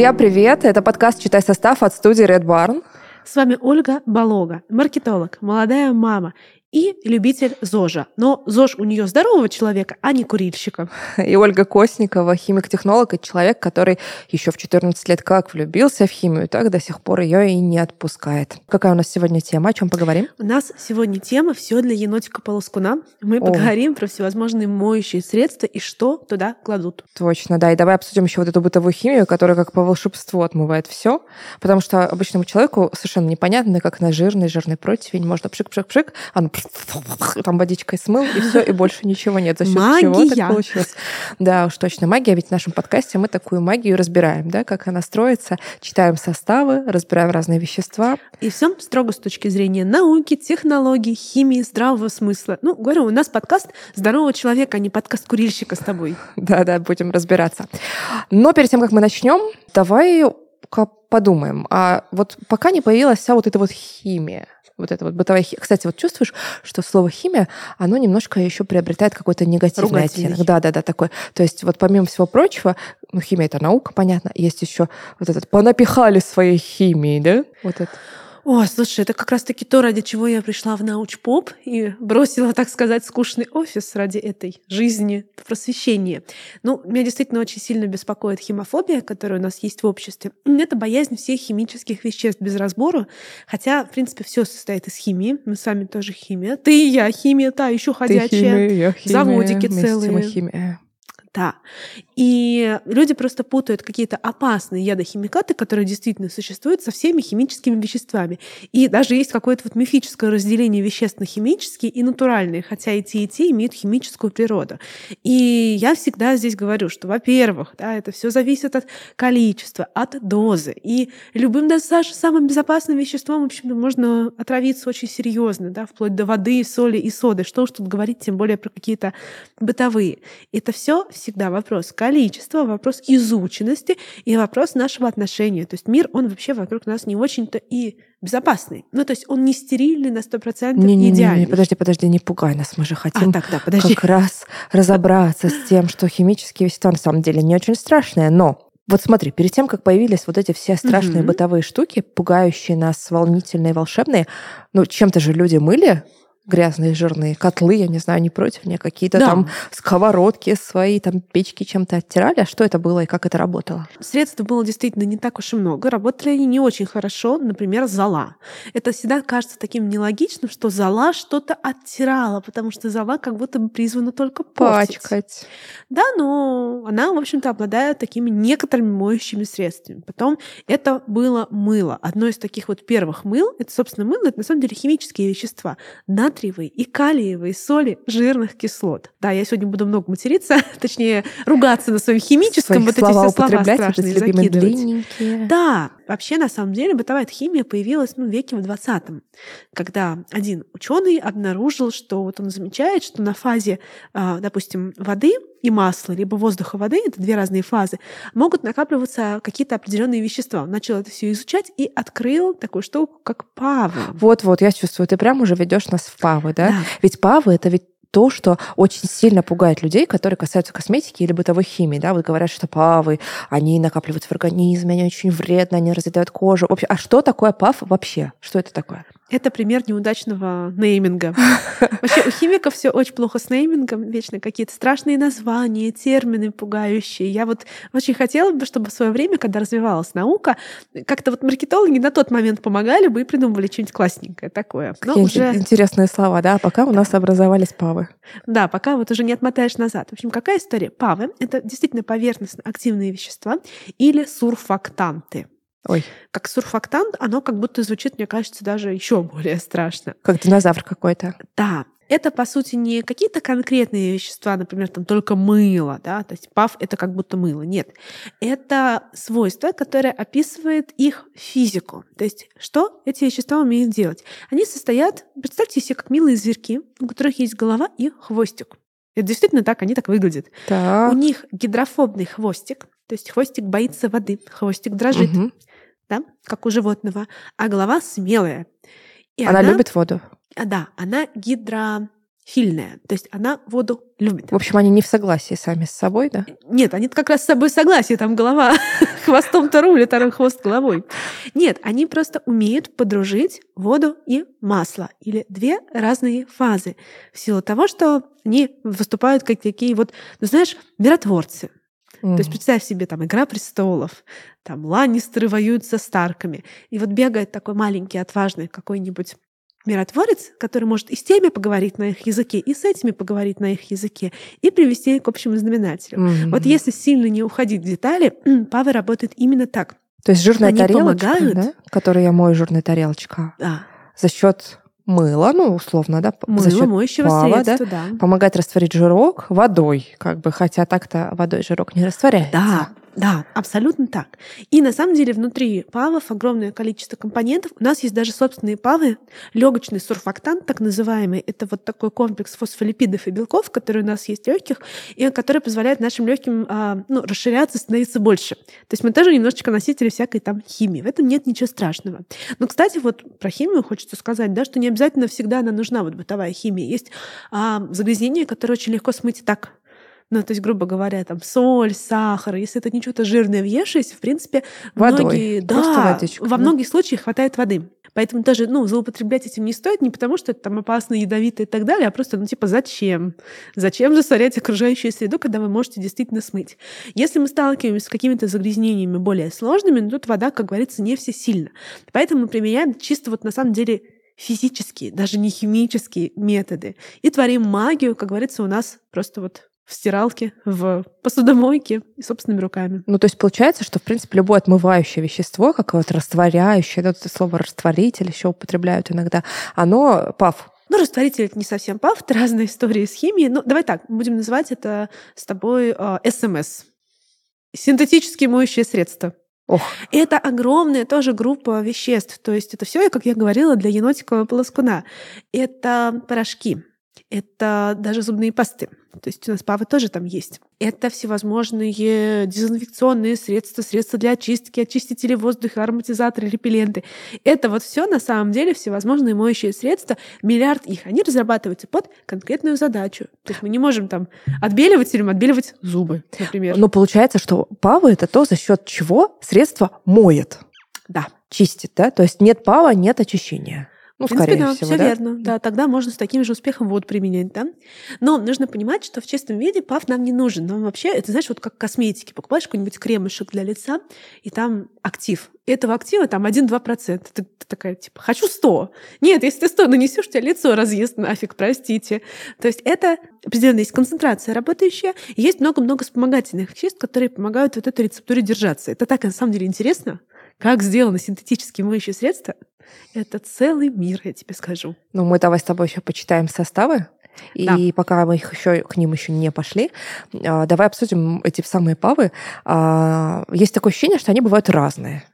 Друзья, привет! Это подкаст «Читай состав» от студии Red Barn. С вами Ольга Болога, маркетолог, молодая мама и любитель ЗОЖа. Но ЗОЖ у нее здорового человека, а не курильщика. И Ольга Косникова, химик-технолог, и человек, который еще в 14 лет как влюбился в химию, так до сих пор ее и не отпускает. Какая у нас сегодня тема? О чем поговорим? У нас сегодня тема все для енотика полоскуна. Мы О. поговорим про всевозможные моющие средства и что туда кладут. Точно, да. И давай обсудим еще вот эту бытовую химию, которая как по волшебству отмывает все, потому что обычному человеку совершенно непонятно, как на жирный жирный противень можно пшик-пшик-пшик, а ну там водичкой смыл, и все, и больше ничего нет. За счет магия. чего так получилось? Да, уж точно магия, ведь в нашем подкасте мы такую магию разбираем, да, как она строится, читаем составы, разбираем разные вещества. И все строго с точки зрения науки, технологий, химии, здравого смысла. Ну, говорю, у нас подкаст здорового человека, а не подкаст курильщика с тобой. Да-да, будем разбираться. Но перед тем, как мы начнем, давай подумаем. А вот пока не появилась вся вот эта вот химия, вот это вот бытовая химия. Кстати, вот чувствуешь, что слово химия, оно немножко еще приобретает какой-то негативный оттенок. Да, да, да, такой. То есть вот помимо всего прочего, ну, химия это наука, понятно, есть еще вот этот понапихали своей химией, да? Вот это. О, слушай, это как раз-таки то, ради чего я пришла в научпоп и бросила, так сказать, скучный офис ради этой жизни просвещения. Ну, меня действительно очень сильно беспокоит химофобия, которая у нас есть в обществе. Это боязнь всех химических веществ без разбора, хотя, в принципе, все состоит из химии. Мы сами тоже химия. Ты и я химия, та еще ходячая. Ты химия, я химия, Заводики целые. Химия. Да. И люди просто путают какие-то опасные ядохимикаты, которые действительно существуют, со всеми химическими веществами. И даже есть какое-то вот мифическое разделение веществ на химические и натуральные, хотя и те, и те имеют химическую природу. И я всегда здесь говорю, что, во-первых, да, это все зависит от количества, от дозы. И любым даже самым безопасным веществом, в общем-то, можно отравиться очень серьезно, да, вплоть до воды, соли и соды. Что уж тут говорить, тем более про какие-то бытовые. Это все всегда вопрос количества, вопрос изученности и вопрос нашего отношения. То есть мир, он вообще вокруг нас не очень-то и безопасный. Ну, то есть он не стерильный на 100% не, не, идеальный. Не, не, подожди, подожди, не пугай нас. Мы же хотим а, так, да, подожди. как раз разобраться с тем, что химические вещества на самом деле не очень страшные, но вот смотри, перед тем, как появились вот эти все страшные угу. бытовые штуки, пугающие нас, волнительные, волшебные, ну, чем-то же люди мыли грязные жирные котлы, я не знаю, не против, не какие-то да. там сковородки свои, там печки чем-то оттирали. А что это было и как это работало? Средств было действительно не так уж и много. Работали они не очень хорошо. Например, зола. Это всегда кажется таким нелогичным, что зола что-то оттирала, потому что зола как будто бы призвана только портить. Пачкать. Да, но она, в общем-то, обладает такими некоторыми моющими средствами. Потом это было мыло. Одно из таких вот первых мыл, это, собственно, мыло, это на самом деле химические вещества. Натриевые и калиевые соли жирных кислот. Да, я сегодня буду много материться, точнее, ругаться на своем химическом, вот эти все слова страшные закидывать. Да, вообще, на самом деле, бытовая химия появилась ну, в веке в 20 когда один ученый обнаружил, что вот он замечает, что на фазе, а, допустим, воды и масла, либо воздуха воды, это две разные фазы, могут накапливаться какие-то определенные вещества. Он начал это все изучать и открыл такую штуку, как павы. Вот-вот, я чувствую, ты прям уже ведешь нас в павы, да? да. Ведь павы это ведь то, что очень сильно пугает людей, которые касаются косметики или бытовой химии. Да? Вот говорят, что павы, они накапливаются в организме, они очень вредны, они разъедают кожу. Вообще, а что такое пав вообще? Что это такое? Это пример неудачного нейминга. Вообще у химиков все очень плохо с неймингом, вечно какие-то страшные названия, термины пугающие. Я вот очень хотела бы, чтобы в свое время, когда развивалась наука, как-то вот маркетологи на тот момент помогали бы и придумывали что-нибудь классненькое такое. Но Какие уже... интересные слова, да? Пока у нас образовались павы. Да, пока вот уже не отмотаешь назад. В общем, какая история? Павы — это действительно поверхностно активные вещества или сурфактанты. Ой. Как сурфактант, оно как будто звучит, мне кажется, даже еще более страшно. Как динозавр какой-то. Да. Это, по сути, не какие-то конкретные вещества, например, там только мыло, да, то есть ПАВ — это как будто мыло. Нет. Это свойство, которое описывает их физику. То есть что эти вещества умеют делать? Они состоят, представьте себе, как милые зверьки, у которых есть голова и хвостик. Это действительно так, они так выглядят. Так. У них гидрофобный хвостик, то есть хвостик боится воды, хвостик дрожит. Угу да, как у животного, а голова смелая. И она, она любит воду. А, да, она гидро фильная, то есть она воду любит. В общем, они не в согласии сами с собой, да? Нет, они как раз с собой в согласии, там голова хвостом-то рулит, а хвост головой. Нет, они просто умеют подружить воду и масло, или две разные фазы, в силу того, что они выступают как такие вот, ну знаешь, миротворцы. Mm. То есть представь себе, там, «Игра престолов», там, Ланнистеры воюют со Старками, и вот бегает такой маленький, отважный какой-нибудь миротворец, который может и с теми поговорить на их языке, и с этими поговорить на их языке, и привести к общему знаменателю. Mm-hmm. Вот если сильно не уходить в детали, Павы работает именно так. То есть жирная Они тарелочка, помогают, да? которую я мою, жирная тарелочка, да. за счет мыла, ну, условно, да, Мыло, за счет моющего пава, средства, да, да, помогает растворить жирок водой, как бы, хотя так-то водой жирок не растворяется. Да, да, абсолютно так. И на самом деле внутри павов огромное количество компонентов. У нас есть даже собственные павы. Легочный сурфактант, так называемый, это вот такой комплекс фосфолипидов и белков, который у нас есть легких, и который позволяет нашим легким а, ну, расширяться, становиться больше. То есть мы тоже немножечко носители всякой там химии. В этом нет ничего страшного. Но, кстати, вот про химию хочется сказать, да, что не обязательно всегда она нужна, вот бытовая химия. Есть а, загрязнения, которые очень легко смыть так ну, то есть, грубо говоря, там соль, сахар, если это не что-то жирное въевшись, в принципе, Водой. многие, да, водичку, во да? многих случаях хватает воды. Поэтому даже, ну, злоупотреблять этим не стоит не потому, что это там опасно, ядовито и так далее, а просто, ну, типа, зачем? Зачем засорять окружающую среду, когда вы можете действительно смыть? Если мы сталкиваемся с какими-то загрязнениями более сложными, ну, тут вода, как говорится, не всесильна. Поэтому мы применяем чисто вот на самом деле физические, даже не химические методы. И творим магию, как говорится, у нас просто вот в стиралке, в посудомойке и собственными руками. Ну, то есть получается, что, в принципе, любое отмывающее вещество, как вот растворяющее, это слово растворитель еще употребляют иногда, оно пав. Ну, растворитель это не совсем пав, это разные истории с химией. Ну, давай так, будем называть это с тобой э, СМС. Синтетические моющие средства. Ох. Это огромная тоже группа веществ. То есть это все, как я говорила, для енотикового полоскуна. Это порошки, это даже зубные пасты. То есть у нас павы тоже там есть. Это всевозможные дезинфекционные средства, средства для очистки, очистители воздуха, ароматизаторы, репелленты. Это вот все на самом деле всевозможные моющие средства, миллиард их. Они разрабатываются под конкретную задачу. То есть мы не можем там отбеливать или отбеливать зубы, например. Но получается, что павы это то, за счет чего средство моет. Да. Чистит, да? То есть нет пава, нет очищения. Ну, в принципе, да, всего, все да? верно. Да, тогда можно с таким же успехом воду применять, да. Но нужно понимать, что в чистом виде паф нам не нужен. Нам вообще, это знаешь, вот как косметики. Покупаешь какой-нибудь кремушек для лица, и там актив. И этого актива там 1-2%. Ты, ты такая, типа, хочу 100. Нет, если ты 100 нанесешь, у тебя лицо разъест нафиг, простите. То есть это определенно есть концентрация работающая, и есть много-много вспомогательных веществ, которые помогают вот этой рецептуре держаться. Это так, на самом деле, интересно, как сделаны синтетические моющие средства, это целый мир, я тебе скажу. Ну, мы давай с тобой еще почитаем составы. И да. пока мы их еще к ним еще не пошли, а, давай обсудим эти самые павы. А, есть такое ощущение, что они бывают разные.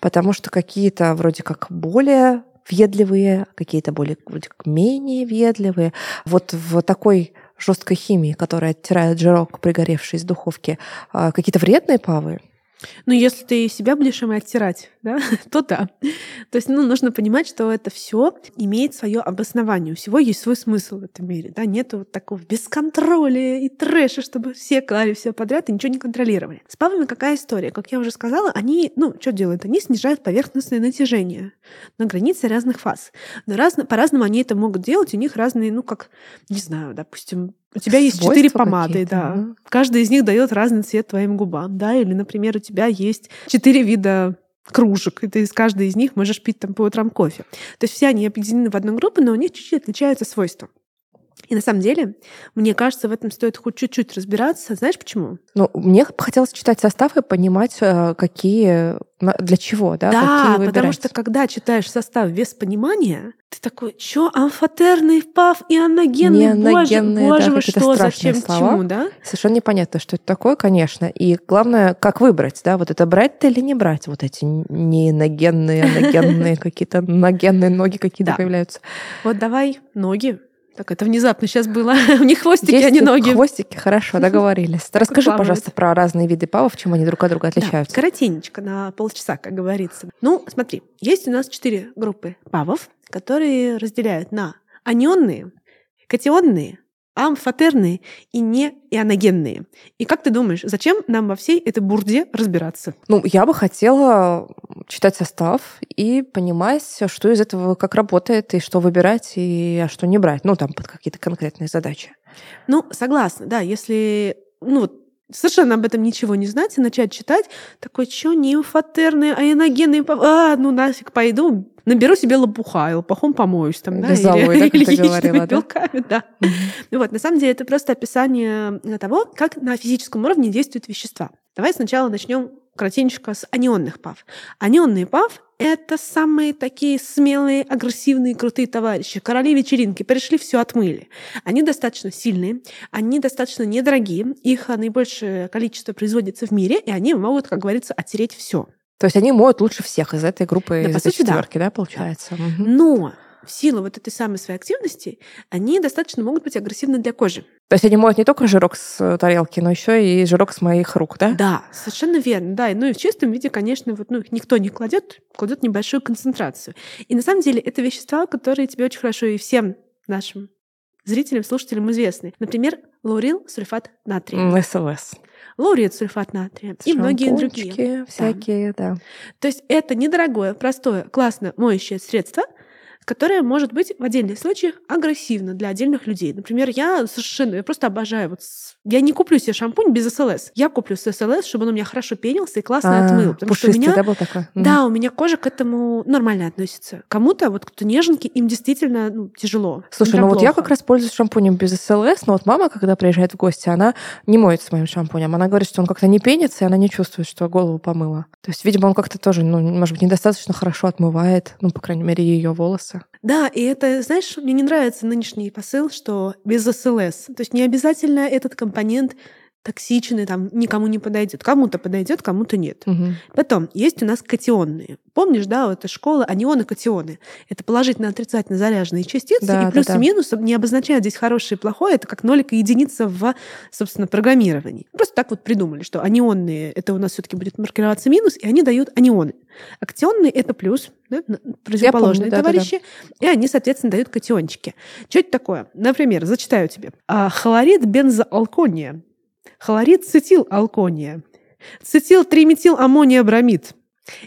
Потому что какие-то вроде как более въедливые, какие-то более вроде как менее въедливые. Вот в такой жесткой химии, которая оттирает жирок, пригоревший из духовки, а, какие-то вредные павы ну, если ты себя будешь им оттирать, да, то да. То есть, ну, нужно понимать, что это все имеет свое обоснование. У всего есть свой смысл в этом мире, да. Нету вот такого бесконтроля и трэша, чтобы все клали все подряд и ничего не контролировали. С павами какая история? Как я уже сказала, они, ну, что делают? Они снижают поверхностное натяжение на границе разных фаз. Но раз, по-разному они это могут делать. У них разные, ну, как, не знаю, допустим, у тебя есть четыре помады, да. да. Каждая из них дает разный цвет твоим губам, да. Или, например, у тебя есть четыре вида кружек, и ты из каждой из них можешь пить там по утрам кофе. То есть все они объединены в одну группу, но у них чуть-чуть отличаются свойства. И на самом деле, мне кажется, в этом стоит хоть чуть-чуть разбираться. Знаешь почему? Ну, мне хотелось читать состав и понимать, э, какие, для чего, да, да какие потому что когда читаешь состав без понимания, ты такой, что амфотерный пав и аногенный, боже, боже да, что, зачем, слова. чему, да? Совершенно непонятно, что это такое, конечно. И главное, как выбрать, да, вот это брать-то или не брать, вот эти не ногенные, аногенные какие-то ногенные ноги какие-то появляются. Вот давай ноги так, это внезапно сейчас было. У них хвостики, Есть а не ноги. Хвостики, хорошо, договорились. Расскажи, пожалуйста, про разные виды павов, чем они друг от друга отличаются. Да, коротенечко, на полчаса, как говорится. Ну, смотри, есть у нас четыре группы павов, которые разделяют на анионные, катионные, амфотерные и не ионогенные. И как ты думаешь, зачем нам во всей этой бурде разбираться? Ну, я бы хотела читать состав и понимать, что из этого как работает, и что выбирать, и а что не брать. Ну, там под какие-то конкретные задачи. Ну, согласна, да. Если ну, совершенно об этом ничего не знать и начать читать, такой, что не инфотерные, а а, ну нафиг, пойду, наберу себе лопуха, и лопухом помоюсь там, да, Газовой, или, или яичными говорила, белками, да. да. Mm-hmm. Вот, на самом деле это просто описание того, как на физическом уровне действуют вещества. Давай сначала начнем коротенько с анионных пав. Анионные пав — это самые такие смелые, агрессивные, крутые товарищи. Короли вечеринки пришли, все отмыли. Они достаточно сильные, они достаточно недорогие, их наибольшее количество производится в мире, и они могут, как говорится, оттереть все. То есть они моют лучше всех из этой группы, да, из этой четверки, да, да получается? Да. Угу. Но в силу вот этой самой своей активности, они достаточно могут быть агрессивны для кожи. То есть они моют не только жирок с тарелки, но еще и жирок с моих рук, да? Да, совершенно верно, да. Ну и в чистом виде, конечно, вот, ну, их никто не кладет, кладет небольшую концентрацию. И на самом деле это вещества, которые тебе очень хорошо и всем нашим зрителям, слушателям известны. Например, лаурил сульфат натрия. СЛС лауреат сульфат натрия и многие другие. всякие, да. да. То есть это недорогое, простое, классно моющее средство, которое может быть в отдельных случаях агрессивно для отдельных людей. Например, я совершенно, я просто обожаю вот я не куплю себе шампунь без СЛС. Я куплю с СЛС, чтобы он у меня хорошо пенился и классно а, отмыл. Потому что у меня, да, был такой? Да, у меня кожа к этому нормально относится. Кому-то, вот кто неженький, им действительно ну, тяжело. Слушай, ну вот я как раз пользуюсь шампунем без СЛС, но вот мама, когда приезжает в гости, она не моется моим шампунем. Она говорит, что он как-то не пенится, и она не чувствует, что голову помыла. То есть, видимо, он как-то тоже, ну, может быть, недостаточно хорошо отмывает, ну, по крайней мере, ее волосы. Да, и это, знаешь, мне не нравится нынешний посыл, что без СЛС. То есть не обязательно этот компонент токсичный, там никому не подойдет. Кому-то подойдет, кому-то нет. Угу. Потом есть у нас катионные. Помнишь, да, вот эта школа анионы, катионы. Это положительно отрицательно заряженные частицы. Да, и плюс да, да. и минус не обозначают здесь хорошее и плохое. Это как нолик и единица в, собственно, программировании. Просто так вот придумали, что анионные это у нас все-таки будет маркироваться минус, и они дают анионы. А катионные это плюс, да, противоположные помню, товарищи, да, да. и они, соответственно, дают катиончики. Что это такое? Например, зачитаю тебе. А, хлорид бензоалкония хлорид цетилалкония, цетил-триметил-аммония-бромид.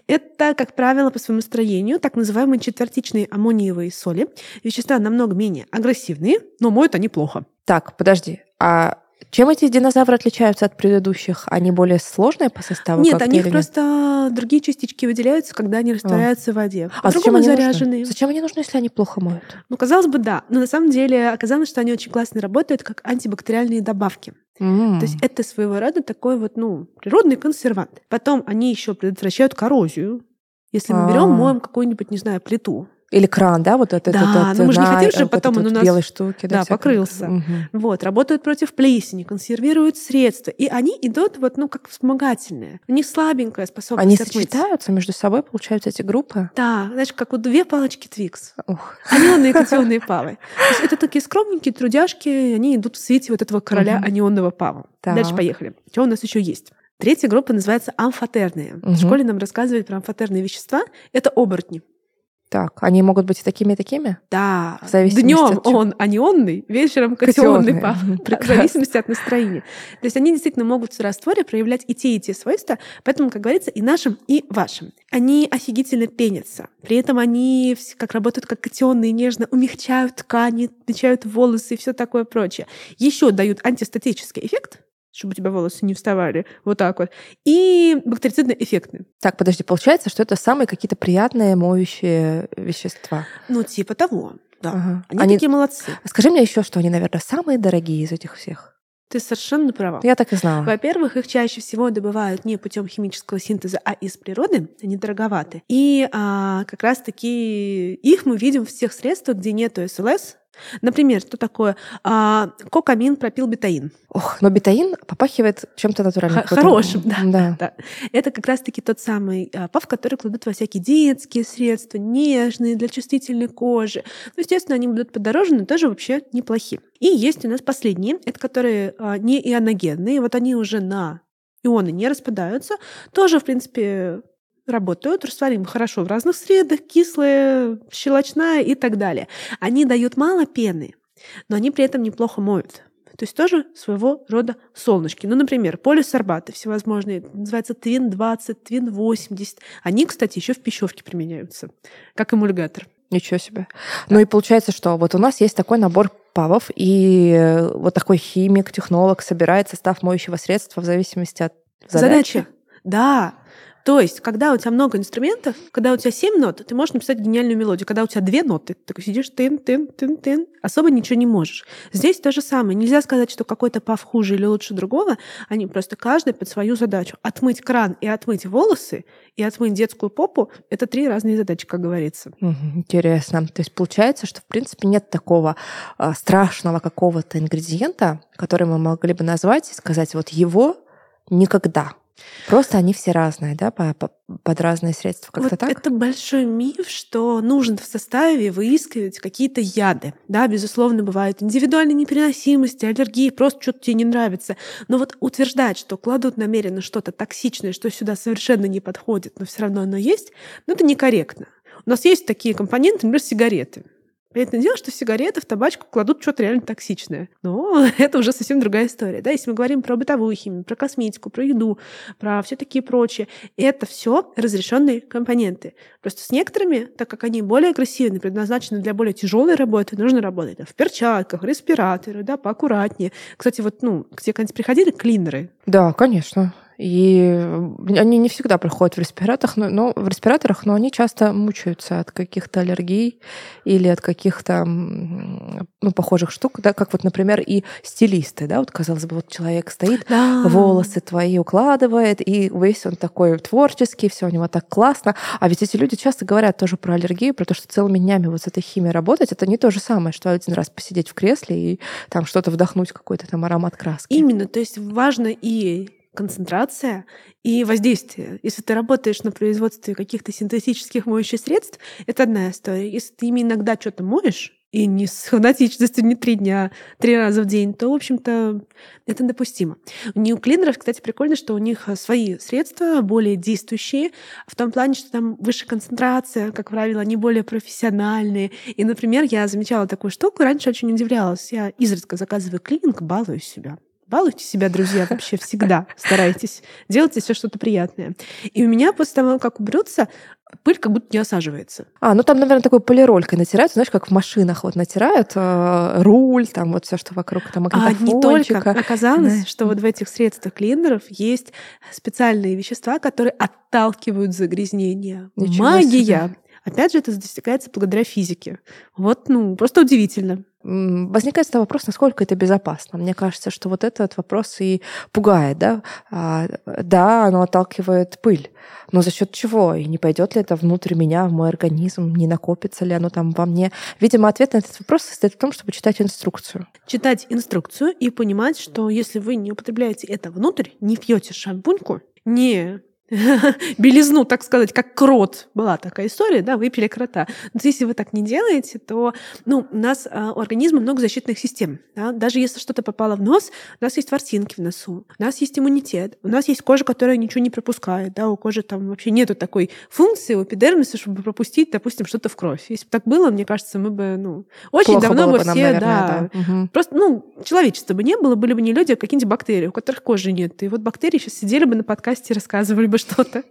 Это, как правило, по своему строению так называемые четвертичные аммониевые соли. Вещества намного менее агрессивные, но моют они плохо. Так, подожди. А чем эти динозавры отличаются от предыдущих? Они более сложные по составу? Нет, они просто другие частички выделяются, когда они растворяются а. в воде. А зачем они заряжены. Нужны? Зачем они нужны, если они плохо моют? Ну, казалось бы, да. Но на самом деле оказалось, что они очень классно работают как антибактериальные добавки. Mm. То есть это своего рода такой вот, ну, природный консервант. Потом они еще предотвращают коррозию. Если мы берем, а. моем какую-нибудь, не знаю, плиту, или кран, да, вот этот. Да, этот, но мы же не хотим, чтобы потом он у нас белой штуки, да, да покрылся. Угу. Вот, работают против плесени, консервируют средства, и они идут вот, ну, как вспомогательные. У них слабенькая способность Они отмыть. сочетаются между собой, получаются эти группы? Да, знаешь, как вот две палочки Твикс. Анионные и катионные павы. То есть это такие скромненькие трудяшки, они идут в свете вот этого короля анионного пава. Дальше поехали. Что у нас еще есть? Третья группа называется амфотерные. Угу. В школе нам рассказывают про амфотерные вещества. Это оборотни. Так, они могут быть и такими, и такими? Да. Днем он анионный, вечером катионный, пар. В зависимости от настроения. То есть они действительно могут в растворе проявлять и те, и те свойства, поэтому, как говорится, и нашим, и вашим. Они офигительно пенятся. При этом они как работают как катионные, нежно умягчают ткани, отмечают волосы и все такое прочее. Еще дают антистатический эффект, чтобы у тебя волосы не вставали. Вот так вот. И бактерицидно эффектны. Так, подожди, получается, что это самые какие-то приятные моющие вещества? Ну, типа того. Да. Ага. Они, они такие молодцы. Скажи мне еще, что они, наверное, самые дорогие из этих всех. Ты совершенно права. Я так и знала. Во-первых, их чаще всего добывают не путем химического синтеза, а из природы. Они дороговаты. И а, как раз-таки их мы видим в всех средствах, где нету СЛС, Например, что такое а, кокамин, пропилбетаин? Ох, но бетаин попахивает чем-то натуральным. Х- хорошим, да, да. да. Это как раз-таки тот самый а, пав, который кладут во всякие детские средства, нежные, для чувствительной кожи. Ну, естественно, они будут подороже, но тоже вообще неплохие. И есть у нас последние, это которые а, не ионогенные. Вот они уже на ионы не распадаются. Тоже, в принципе, работают, растворимы хорошо в разных средах, кислые, щелочная и так далее. Они дают мало пены, но они при этом неплохо моют. То есть тоже своего рода солнышки. Ну, например, полисорбаты всевозможные, называется Твин 20, Твин 80. Они, кстати, еще в пищевке применяются, как эмульгатор. Ничего себе. Ну и получается, что вот у нас есть такой набор ПАВов, и вот такой химик, технолог собирает состав моющего средства в зависимости от задачи. Задача. Да. То есть, когда у тебя много инструментов, когда у тебя семь нот, ты можешь написать гениальную мелодию. Когда у тебя две ноты, ты такой сидишь тын, тын, тын, тын, особо ничего не можешь. Здесь то же самое. Нельзя сказать, что какой-то пав хуже или лучше другого. Они просто каждый под свою задачу. Отмыть кран и отмыть волосы, и отмыть детскую попу — это три разные задачи, как говорится. Интересно. То есть получается, что, в принципе, нет такого э, страшного какого-то ингредиента, который мы могли бы назвать и сказать, вот его никогда Просто они все разные, да, по, по, под разные средства, как-то вот так? Это большой миф, что нужно в составе выискивать какие-то яды. Да, безусловно, бывают индивидуальные непереносимости, аллергии, просто что-то тебе не нравится. Но вот утверждать, что кладут намеренно что-то токсичное, что сюда совершенно не подходит, но все равно оно есть, ну это некорректно. У нас есть такие компоненты, например, сигареты. Понятное дело, что в сигареты, в табачку кладут что-то реально токсичное. Но это уже совсем другая история. Да? Если мы говорим про бытовую химию, про косметику, про еду, про все такие прочие, это все разрешенные компоненты. Просто с некоторыми, так как они более агрессивны, предназначены для более тяжелой работы, нужно работать да, в перчатках, респираторы, да, поаккуратнее. Кстати, вот, ну, к тебе когда-нибудь приходили клинеры? Да, конечно. И они не всегда проходят в респираторах, но, но в респираторах, но они часто мучаются от каких-то аллергий или от каких-то ну, похожих штук, да, как вот, например, и стилисты, да, вот казалось бы, вот человек стоит, да. волосы твои укладывает, и весь он такой творческий, все у него так классно, а ведь эти люди часто говорят тоже про аллергию, про то, что целыми днями вот с этой химией работать, это не то же самое, что один раз посидеть в кресле и там что-то вдохнуть, какой-то там аромат краски. Именно, то есть важно и концентрация и воздействие. Если ты работаешь на производстве каких-то синтетических моющих средств, это одна история. Если ты ими иногда что-то моешь, и не с фанатичностью не три дня, три раза в день, то, в общем-то, это допустимо. У неуклинеров, кстати, прикольно, что у них свои средства более действующие, в том плане, что там выше концентрация, как правило, они более профессиональные. И, например, я замечала такую штуку, раньше очень удивлялась. Я изредка заказываю клининг, балую себя. Балуйте себя, друзья, вообще всегда. Старайтесь. Делайте все что-то приятное. И у меня после того, как уберутся, пыль как будто не осаживается. А, ну там, наверное, такой полиролькой натирают, знаешь, как в машинах вот натирают э, руль, там вот все, что вокруг, там А не только. Оказалось, да. что вот в этих средствах клинеров есть специальные вещества, которые отталкивают загрязнение. Ничего Магия! Себе. Опять же, это достигается благодаря физике. Вот, ну, просто удивительно. Возникает всегда вопрос, насколько это безопасно. Мне кажется, что вот этот вопрос и пугает, да? А, да, оно отталкивает пыль, но за счет чего? И не пойдет ли это внутрь меня, в мой организм, не накопится ли оно там во мне? Видимо, ответ на этот вопрос состоит в том, чтобы читать инструкцию. Читать инструкцию и понимать, что если вы не употребляете это внутрь, не пьете шампуньку, не белизну, так сказать, как крот. Была такая история, да, выпили крота. Но если вы так не делаете, то ну, у нас а, у организма много защитных систем. Да? Даже если что-то попало в нос, у нас есть ворсинки в носу, у нас есть иммунитет, у нас есть кожа, которая ничего не пропускает. Да? У кожи там вообще нету такой функции у эпидермиса, чтобы пропустить, допустим, что-то в кровь. Если бы так было, мне кажется, мы бы ну, очень Плохо давно бы все, нам, наверное, да, да. Угу. просто, ну, человечества бы не было, были бы не люди, а какие-нибудь бактерии, у которых кожи нет. И вот бактерии сейчас сидели бы на подкасте и рассказывали бы что-то.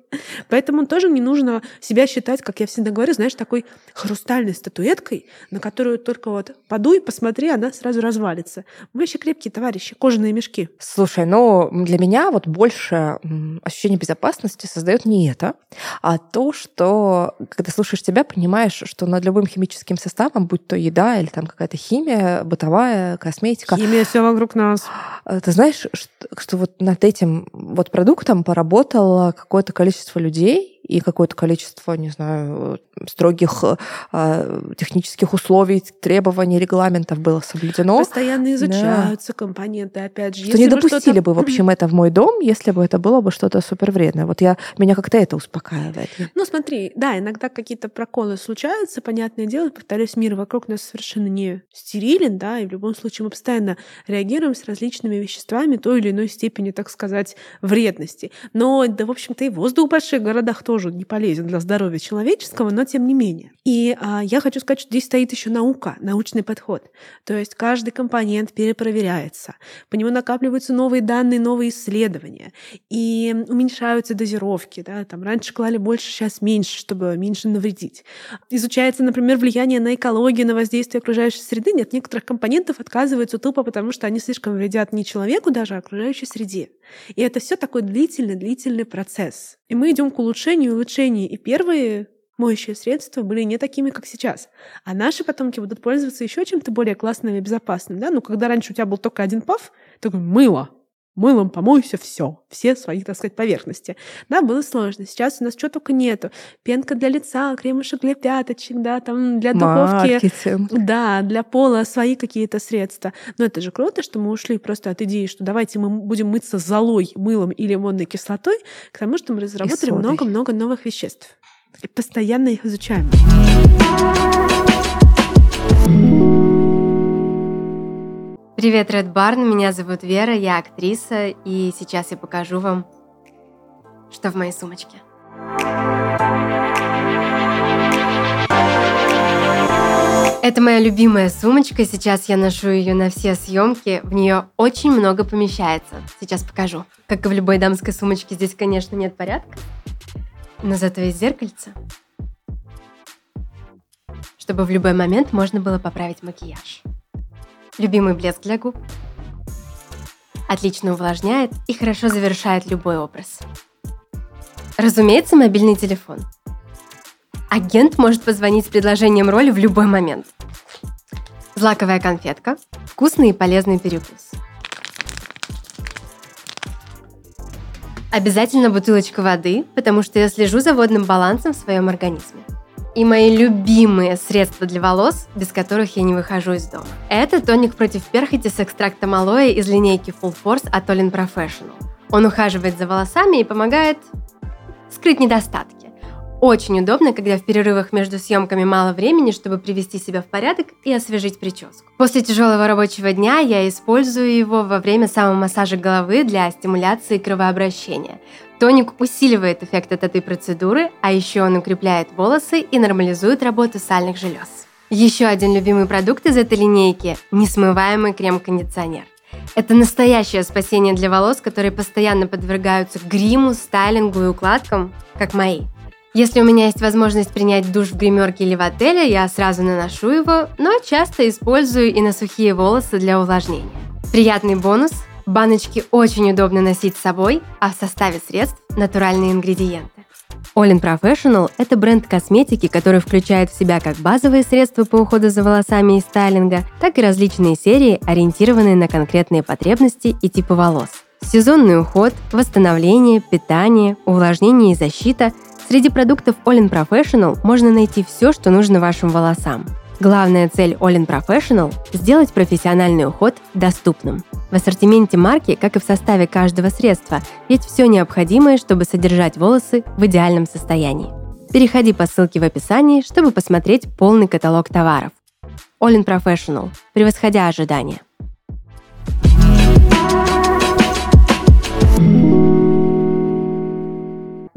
Поэтому тоже не нужно себя считать, как я всегда говорю, знаешь, такой хрустальной статуэткой, на которую только вот подуй, посмотри, она сразу развалится. Мы еще крепкие товарищи, кожаные мешки. Слушай, ну для меня вот больше ощущение безопасности создает не это, а то, что когда слушаешь тебя, понимаешь, что над любым химическим составом, будь то еда или там какая-то химия, бытовая, косметика. Химия все вокруг нас. Э, ты знаешь, что, что вот над этим вот продуктом поработало какое-то количество людей, и какое-то количество, не знаю, строгих э, технических условий, требований, регламентов было соблюдено. Постоянно изучаются да. компоненты, опять же. Что не допустили бы, в общем, это в мой дом, если бы это было бы что-то супер вредное. Вот я, меня как-то это успокаивает. Ну, смотри, да, иногда какие-то проколы случаются, понятное дело, повторюсь, мир вокруг нас совершенно не стерилен, да, и в любом случае мы постоянно реагируем с различными веществами той или иной степени, так сказать, вредности. Но, да, в общем-то, и воздух в больших городах тоже не полезен для здоровья человеческого, но тем не менее. И а, я хочу сказать, что здесь стоит еще наука, научный подход. То есть каждый компонент перепроверяется, по нему накапливаются новые данные, новые исследования, и уменьшаются дозировки. Да? Там раньше клали больше, сейчас меньше, чтобы меньше навредить. Изучается, например, влияние на экологию, на воздействие окружающей среды. Нет, некоторых компонентов отказываются тупо, потому что они слишком вредят не человеку даже, а окружающей среде. И это все такой длительный-длительный процесс. И мы идем к улучшению улучшению. И первые моющие средства были не такими, как сейчас. А наши потомки будут пользоваться еще чем-то более классным и безопасным. Да? Ну, когда раньше у тебя был только один паф, такой мыло, мылом помойся, все, все свои, так сказать, поверхности. Да, было сложно. Сейчас у нас чего только нету. Пенка для лица, кремушек для пяточек, да, там для духовки. Маркетинг. Да, для пола свои какие-то средства. Но это же круто, что мы ушли просто от идеи, что давайте мы будем мыться золой, мылом и лимонной кислотой, к тому, что мы разработали много-много новых веществ. И постоянно их изучаем. Привет, Red Barn, меня зовут Вера, я актриса, и сейчас я покажу вам, что в моей сумочке. Это моя любимая сумочка, сейчас я ношу ее на все съемки, в нее очень много помещается. Сейчас покажу. Как и в любой дамской сумочке, здесь, конечно, нет порядка, но зато есть зеркальце, чтобы в любой момент можно было поправить макияж. Любимый блеск для губ. Отлично увлажняет и хорошо завершает любой образ. Разумеется, мобильный телефон. Агент может позвонить с предложением роли в любой момент. Злаковая конфетка. Вкусный и полезный перекус. Обязательно бутылочка воды, потому что я слежу за водным балансом в своем организме. И мои любимые средства для волос, без которых я не выхожу из дома. Это тоник против перхоти с экстрактом алоэ из линейки Full Force от Olin Professional. Он ухаживает за волосами и помогает скрыть недостатки. Очень удобно, когда в перерывах между съемками мало времени, чтобы привести себя в порядок и освежить прическу. После тяжелого рабочего дня я использую его во время самомассажа головы для стимуляции кровообращения. Тоник усиливает эффект от этой процедуры, а еще он укрепляет волосы и нормализует работу сальных желез. Еще один любимый продукт из этой линейки – несмываемый крем-кондиционер. Это настоящее спасение для волос, которые постоянно подвергаются гриму, стайлингу и укладкам, как мои. Если у меня есть возможность принять душ в гримерке или в отеле, я сразу наношу его, но часто использую и на сухие волосы для увлажнения. Приятный бонус – баночки очень удобно носить с собой, а в составе средств – натуральные ингредиенты. All Professional – это бренд косметики, который включает в себя как базовые средства по уходу за волосами и стайлинга, так и различные серии, ориентированные на конкретные потребности и типы волос. Сезонный уход, восстановление, питание, увлажнение и защита – Среди продуктов All Professional можно найти все, что нужно вашим волосам. Главная цель All Professional – сделать профессиональный уход доступным. В ассортименте марки, как и в составе каждого средства, есть все необходимое, чтобы содержать волосы в идеальном состоянии. Переходи по ссылке в описании, чтобы посмотреть полный каталог товаров. All Professional, превосходя ожидания.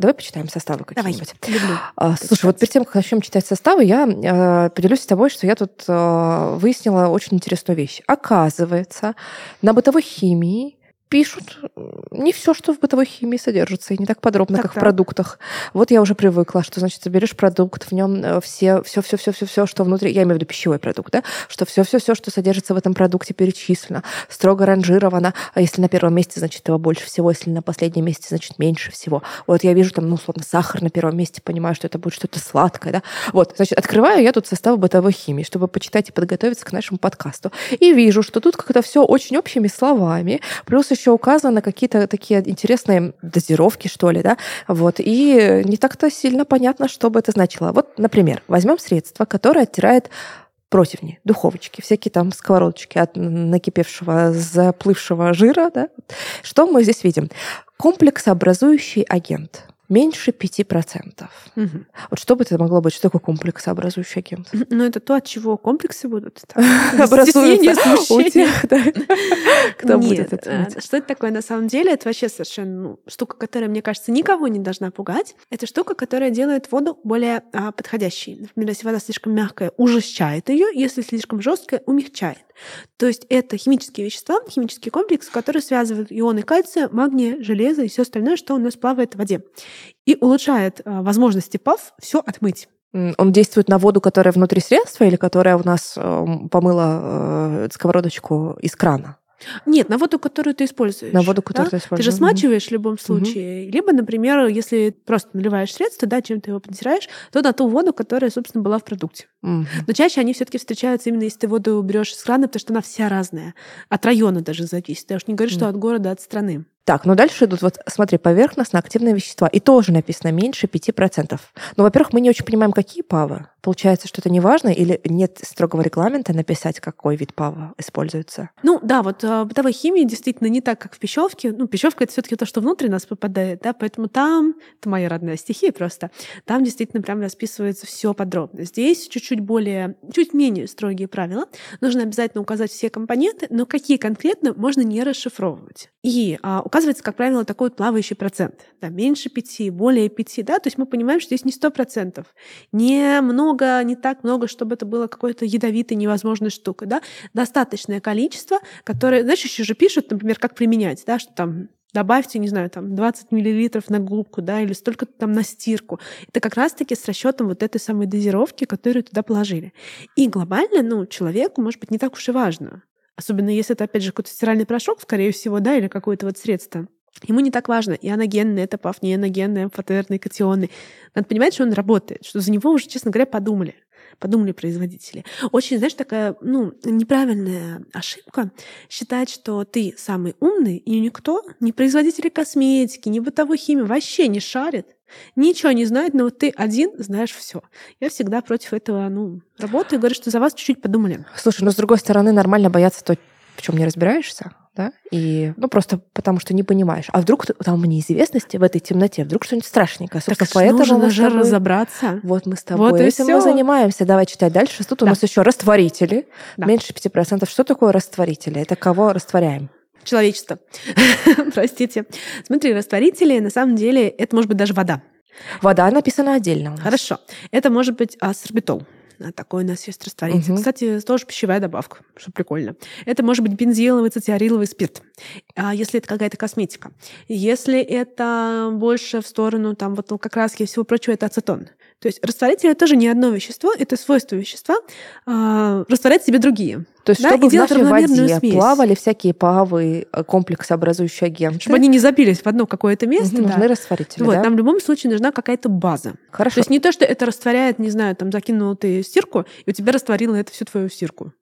Давай почитаем составы какие-нибудь. Давай, люблю. А, слушай, вот перед тем, как начнем читать составы, я э, поделюсь с тобой, что я тут э, выяснила очень интересную вещь. Оказывается, на бытовой химии пишут не все, что в бытовой химии содержится, и не так подробно, так, как так. в продуктах. Вот я уже привыкла, что, значит, ты берешь продукт, в нем э, все, все, все, все, все, все, что внутри, я имею в виду пищевой продукт, да, что все, все, все, что содержится в этом продукте, перечислено, строго ранжировано. А если на первом месте, значит, его больше всего, если на последнем месте, значит, меньше всего. Вот я вижу там, ну, условно, сахар на первом месте, понимаю, что это будет что-то сладкое, да. Вот, значит, открываю я тут состав бытовой химии, чтобы почитать и подготовиться к нашему подкасту. И вижу, что тут как-то все очень общими словами, плюс еще еще указаны какие-то такие интересные дозировки, что ли, да, вот, и не так-то сильно понятно, что бы это значило. Вот, например, возьмем средство, которое оттирает противни, духовочки, всякие там сковородочки от накипевшего, заплывшего жира, да. Что мы здесь видим? Комплексообразующий агент меньше 5%. Угу. Вот что бы это могло быть? Что такое комплексообразующий агент? Ну, это то, от чего комплексы будут. Образуются у тех, кто будет это э, Что это такое на самом деле? Это вообще совершенно ну, штука, которая, мне кажется, никого не должна пугать. Это штука, которая делает воду более а, подходящей. Например, если вода слишком мягкая, ужестчает ее, если слишком жесткая, умягчает. То есть это химические вещества, химический комплекс, который связывает ионы кальция, магния, железа и все остальное, что у нас плавает в воде. И улучшает а, возможности ПАВ все отмыть. Он действует на воду, которая внутри средства или которая у нас э, помыла э, сковородочку из крана? Нет, на воду, которую ты используешь. На воду, которую да? ты используешь. Ты же смачиваешь в любом случае. Угу. Либо, например, если просто наливаешь средство, да, чем ты его подтираешь, то на ту воду, которая, собственно, была в продукте. Угу. Но чаще они все таки встречаются именно если ты воду уберешь из крана, потому что она вся разная. От района даже зависит. Я уж не говорю, угу. что от города, а от страны. Так, ну дальше идут, вот смотри, поверхностно-активные вещества. И тоже написано меньше 5%. Ну, во-первых, мы не очень понимаем, какие ПАВы. Получается, что это не важно или нет строгого регламента написать, какой вид ПАВа используется? Ну да, вот э, бытовой химии действительно не так, как в пищевке. Ну, пищевка это все-таки то, что внутрь нас попадает, да, поэтому там, это моя родная стихия просто, там действительно прям расписывается все подробно. Здесь чуть-чуть более, чуть менее строгие правила. Нужно обязательно указать все компоненты, но какие конкретно можно не расшифровывать. И а, указывается, как правило, такой вот плавающий процент. Да, меньше пяти, более пяти, да, то есть мы понимаем, что здесь не сто процентов, не много, не так много, чтобы это было какой-то ядовитой невозможной штукой, да, достаточное количество, которое, знаешь, еще же пишут, например, как применять, да, что там добавьте, не знаю, там 20 миллилитров на губку, да, или столько там на стирку. Это как раз-таки с расчетом вот этой самой дозировки, которую туда положили. И глобально, ну, человеку, может быть, не так уж и важно. Особенно если это, опять же, какой-то стиральный порошок, скорее всего, да, или какое-то вот средство. Ему не так важно, и аногенный это паф, не аногенный, амфотерный, катионный. Надо понимать, что он работает, что за него уже, честно говоря, подумали. Подумали производители. Очень, знаешь, такая, ну, неправильная ошибка считать, что ты самый умный, и никто, ни производители косметики, ни бытовой химии вообще не шарит ничего не знает, но вот ты один знаешь все. Я всегда против этого ну, работаю и говорю, что за вас чуть-чуть подумали. Слушай, но с другой стороны, нормально бояться то, в чем не разбираешься, да, и, ну, просто потому что не понимаешь. А вдруг там неизвестности, в этой темноте, вдруг что-нибудь страшненькое. Собственно, так поэтому нужно же тобой... разобраться. Вот мы с тобой вот этим мы занимаемся. Давай читать дальше. Тут да. у нас еще растворители. Да. Меньше 5%. Что такое растворители? Это кого растворяем? Человечество. Простите. Смотри, растворители, на самом деле, это может быть даже вода. Вода написана отдельно. Хорошо. Это может быть а, сорбитол. А, такой у нас есть растворитель. Угу. Кстати, тоже пищевая добавка, что прикольно. Это может быть бензиловый, цитиариловый спирт, а если это какая-то косметика. Если это больше в сторону, там, вот как раз и всего прочего, это ацетон. То есть растворитель это тоже не одно вещество, это свойство вещества а, растворять себе другие. То есть, да, чтобы в нашей воде смесь. плавали всякие павы, э, комплексообразующие агенты. Чтобы они не запились в одно какое-то место. Нужны да. растворители, вот, да? Нам в любом случае нужна какая-то база. Хорошо. То есть не то, что это растворяет, не знаю, там закинул ты стирку, и у тебя растворило это всю твою стирку.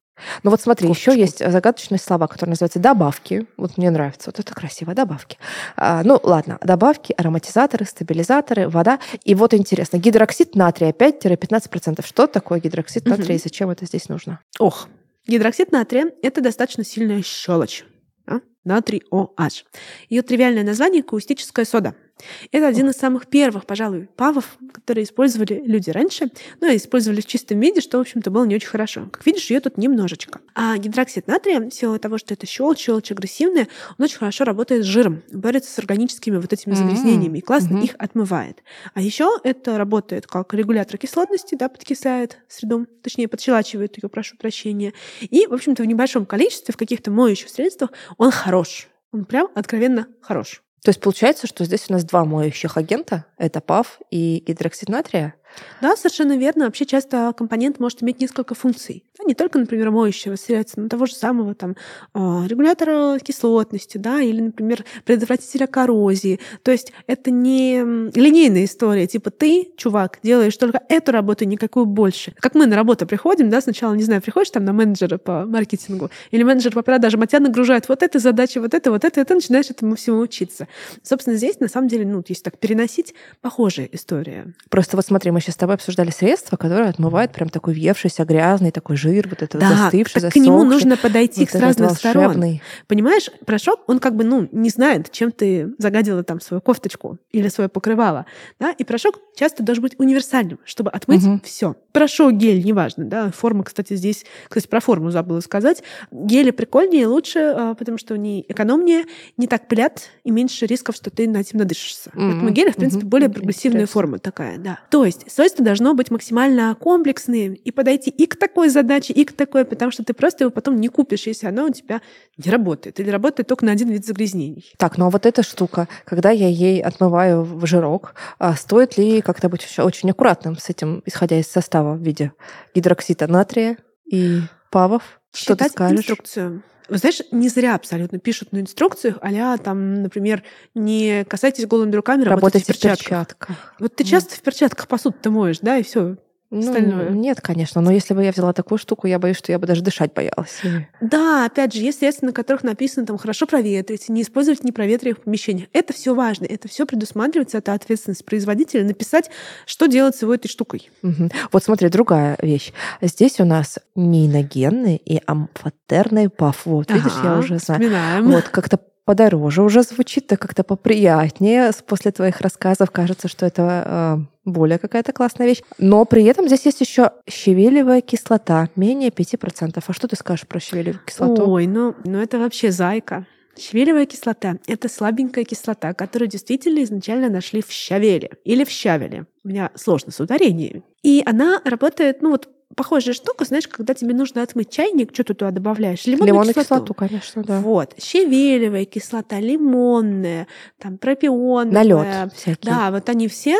Ну вот смотри, еще есть загадочные слова, которые называются добавки. Вот мне нравится, вот это красиво, добавки. А, ну ладно, добавки, ароматизаторы, стабилизаторы, вода. И вот интересно, гидроксид натрия 5-15%. Что такое гидроксид натрия угу. и зачем это здесь нужно? Ох, гидроксид натрия – это достаточно сильная щелочь. А? Натрий OH. Ее тривиальное название – каустическая сода – это один из самых первых, пожалуй, павов, которые использовали люди раньше, ну и использовали в чистом виде, что, в общем-то, было не очень хорошо. Как видишь, ее тут немножечко. А гидроксид натрия, в силу того, что это щелочь, щелочь агрессивная, он очень хорошо работает с жиром, борется с органическими вот этими загрязнениями и классно mm-hmm. их отмывает. А еще это работает как регулятор кислотности, да, подкисляет среду, точнее, подщелачивает ее, прошу прощения. И, в общем-то, в небольшом количестве, в каких-то моющих средствах он хорош. Он прям откровенно хорош. То есть получается, что здесь у нас два моющих агента. Это ПАВ и гидроксид натрия. Да, совершенно верно. Вообще часто компонент может иметь несколько функций. Да, не только, например, моющего средства, но того же самого там, а, регулятора кислотности, да, или, например, предотвратителя коррозии. То есть это не линейная история, типа ты, чувак, делаешь только эту работу, никакую больше. Как мы на работу приходим, да, сначала, не знаю, приходишь там на менеджера по маркетингу, или менеджер по продажам, а тебя нагружает вот эта задача, вот это, вот это, и ты начинаешь этому всему учиться. Собственно, здесь, на самом деле, ну, если так переносить, похожая история. Просто вот смотри, мы сейчас с тобой обсуждали средства, которые отмывают прям такой въевшийся, грязный, такой жир вот этот да, застывший, так к нему нужно подойти вот с разных сторон. Понимаешь, порошок, он как бы, ну, не знает, чем ты загадила там свою кофточку или свое покрывало, да, и порошок часто должен быть универсальным, чтобы отмыть угу. все. Порошок, гель, неважно, да, форма, кстати, здесь, кстати, про форму забыла сказать. Гели прикольнее, лучше, а, потому что они экономнее, не так пылят и меньше рисков, что ты на этим надышишься. Угу. Поэтому гели, в принципе, угу. более прогрессивная форма такая, да. То есть свойство должно быть максимально комплексным и подойти и к такой задаче, и к такой, потому что ты просто его потом не купишь, если оно у тебя не работает или работает только на один вид загрязнений. Так, ну а вот эта штука, когда я ей отмываю в жирок, а стоит ли как-то быть очень аккуратным с этим, исходя из состава в виде гидроксида натрия и павов? Что ты скажешь? инструкцию. Вы знаешь, не зря абсолютно пишут на инструкциях, а там, например, не касайтесь голыми руками, работайте, работайте в перчатках. В перчатках. Вот ты часто в перчатках посуду-то моешь, да, и все, ну, остальное. Нет, конечно. Но если бы я взяла такую штуку, я боюсь, что я бы даже дышать боялась. Да, опять же, есть средства, на которых написано там хорошо проветрить, не использовать непроветриваемых помещениях. Это все важно, это все предусматривается, это ответственность производителя написать, что делать с его этой штукой. Угу. Вот смотри, другая вещь. Здесь у нас нейногенный и амфотерный паф. Вот, ага, видишь, я уже знаю. Вспоминаем. Вот, как-то подороже уже звучит, да как-то поприятнее. После твоих рассказов кажется, что это э, более какая-то классная вещь. Но при этом здесь есть еще щавелевая кислота, менее 5%. А что ты скажешь про щавелевую кислоту? Ой, ну, ну это вообще зайка. Щавелевая кислота — это слабенькая кислота, которую действительно изначально нашли в щавеле или в щавеле. У меня сложно с ударением. И она работает, ну вот похожая штука, знаешь, когда тебе нужно отмыть чайник, что ты туда добавляешь? Лимонную, лимонную кислоту. кислоту, конечно, да. Вот. Щавелевая кислота, лимонная, там, пропионная. Налет всякий. Да, вот они все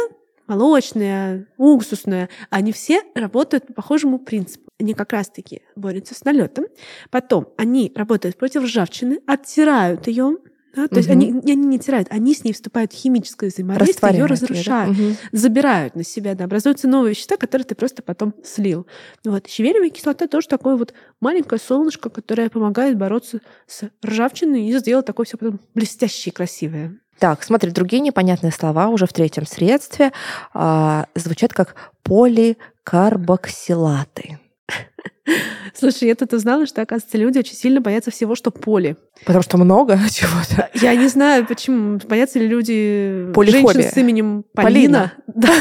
молочные, уксусные, они все работают по похожему принципу. Они как раз-таки борются с налетом. Потом они работают против ржавчины, оттирают ее, да? То угу. есть они, они не тирают, они с ней вступают в химическое взаимодействие, ее разрушают, да? угу. забирают на себя, да, образуются новые вещества, которые ты просто потом слил. Вот. Щавелевая кислота тоже такое вот маленькое солнышко, которое помогает бороться с ржавчиной и сделать такое все потом блестящее и красивое. Так, смотри, другие непонятные слова уже в третьем средстве а, звучат как поликарбоксилаты. Слушай, я тут узнала, что, оказывается, люди очень сильно боятся всего, что поле. Потому что много чего-то. Я не знаю, почему. Боятся ли люди женщин с именем Полина. Полина. Да.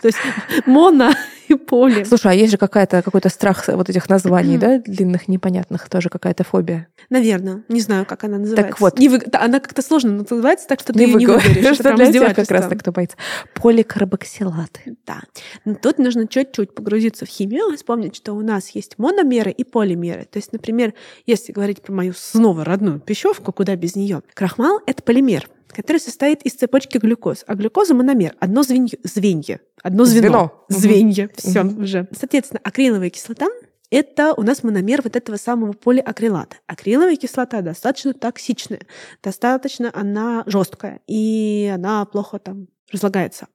То есть Мона и Поле. Слушай, а есть же какая-то, какой-то страх вот этих названий, да, длинных, непонятных, тоже какая-то фобия? Наверное. Не знаю, как она называется. Так вот. Не вы... Она как-то сложно называется, так что ты не, не выговоришь. Что для тех как раз так, кто боится. Поликарбоксилаты. Да. Но тут нужно чуть-чуть погрузиться в химию, вспомнить, что у нас есть мономеры и полимеры. То есть, например, если говорить про мою снова родную пищевку, куда без нее, крахмал — это полимер который состоит из цепочки глюкоз. А глюкоза мономер. Одно звенье. звенье одно звено. звено. Звенье. Все уже. Соответственно, акриловая кислота это у нас мономер вот этого самого полиакрилата. Акриловая кислота достаточно токсичная, достаточно она жесткая, и она плохо там разлагается.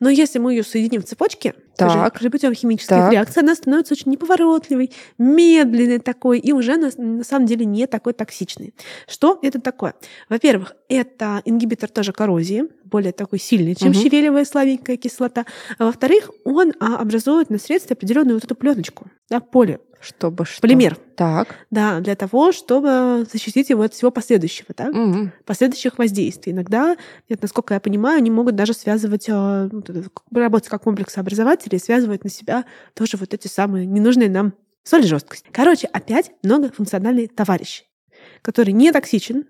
Но если мы ее соединим в цепочке, так. при путем химических так. реакций, она становится очень неповоротливой, медленной такой, и уже на, на самом деле не такой токсичной. Что это такое? Во-первых, это ингибитор тоже коррозии, более такой сильный, чем угу. щавелевая слабенькая кислота. А во-вторых, он а, образует на средстве определенную вот эту пленочку, да, поле. Чтобы что? Полимер. Так. Да, для того, чтобы защитить его от всего последующего, да? Угу. Последующих воздействий. Иногда, нет, насколько я понимаю, они могут даже связывать, а, работать как комплексообразователи, связывать на себя тоже вот эти самые ненужные нам соль и жесткость. Короче, опять многофункциональный товарищ, который не токсичен,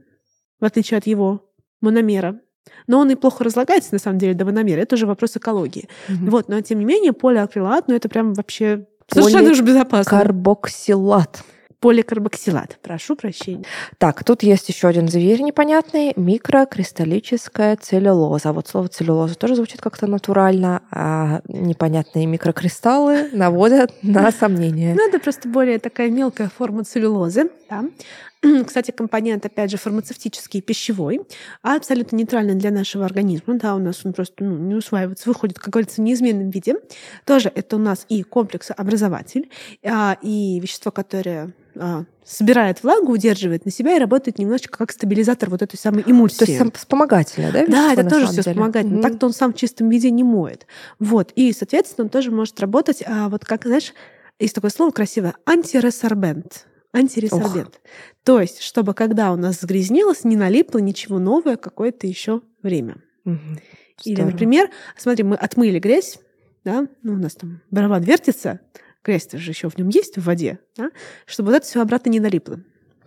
в отличие от его мономера, но он и плохо разлагается, на самом деле, до мономера. Это уже вопрос экологии. Угу. Вот, но тем не менее, полиакрилат, ну это прям вообще Совершенно уж безопасно. Карбоксилат. Поликарбоксилат. Прошу прощения. Так, тут есть еще один зверь непонятный. Микрокристаллическая целлюлоза. Вот слово целлюлоза тоже звучит как-то натурально, а непонятные микрокристаллы наводят на сомнения. Ну, это просто более такая мелкая форма целлюлозы. Да. Кстати, компонент, опять же, фармацевтический, пищевой, а абсолютно нейтральный для нашего организма. Да, у нас он просто ну, не усваивается, выходит, как говорится, в неизменном виде. Тоже это у нас и комплексообразователь, а, и вещество, которое а, собирает влагу, удерживает на себя и работает немножечко как стабилизатор вот этой самой эмульсии. То есть сам вспомогательное, да? Да, это тоже все вспомогательное. Угу. Так-то он сам в чистом виде не моет. Вот. И, соответственно, он тоже может работать, а, вот как, знаешь, есть такое слово красивое антиресорбент. Антиресорбент. Ох. То есть, чтобы когда у нас загрязнилось, не налипло ничего новое какое-то еще время. Угу. Или, например, смотри, мы отмыли грязь, да, ну, у нас там барабан вертится, грязь-то же еще в нем есть в воде, да, чтобы вот это все обратно не налипло.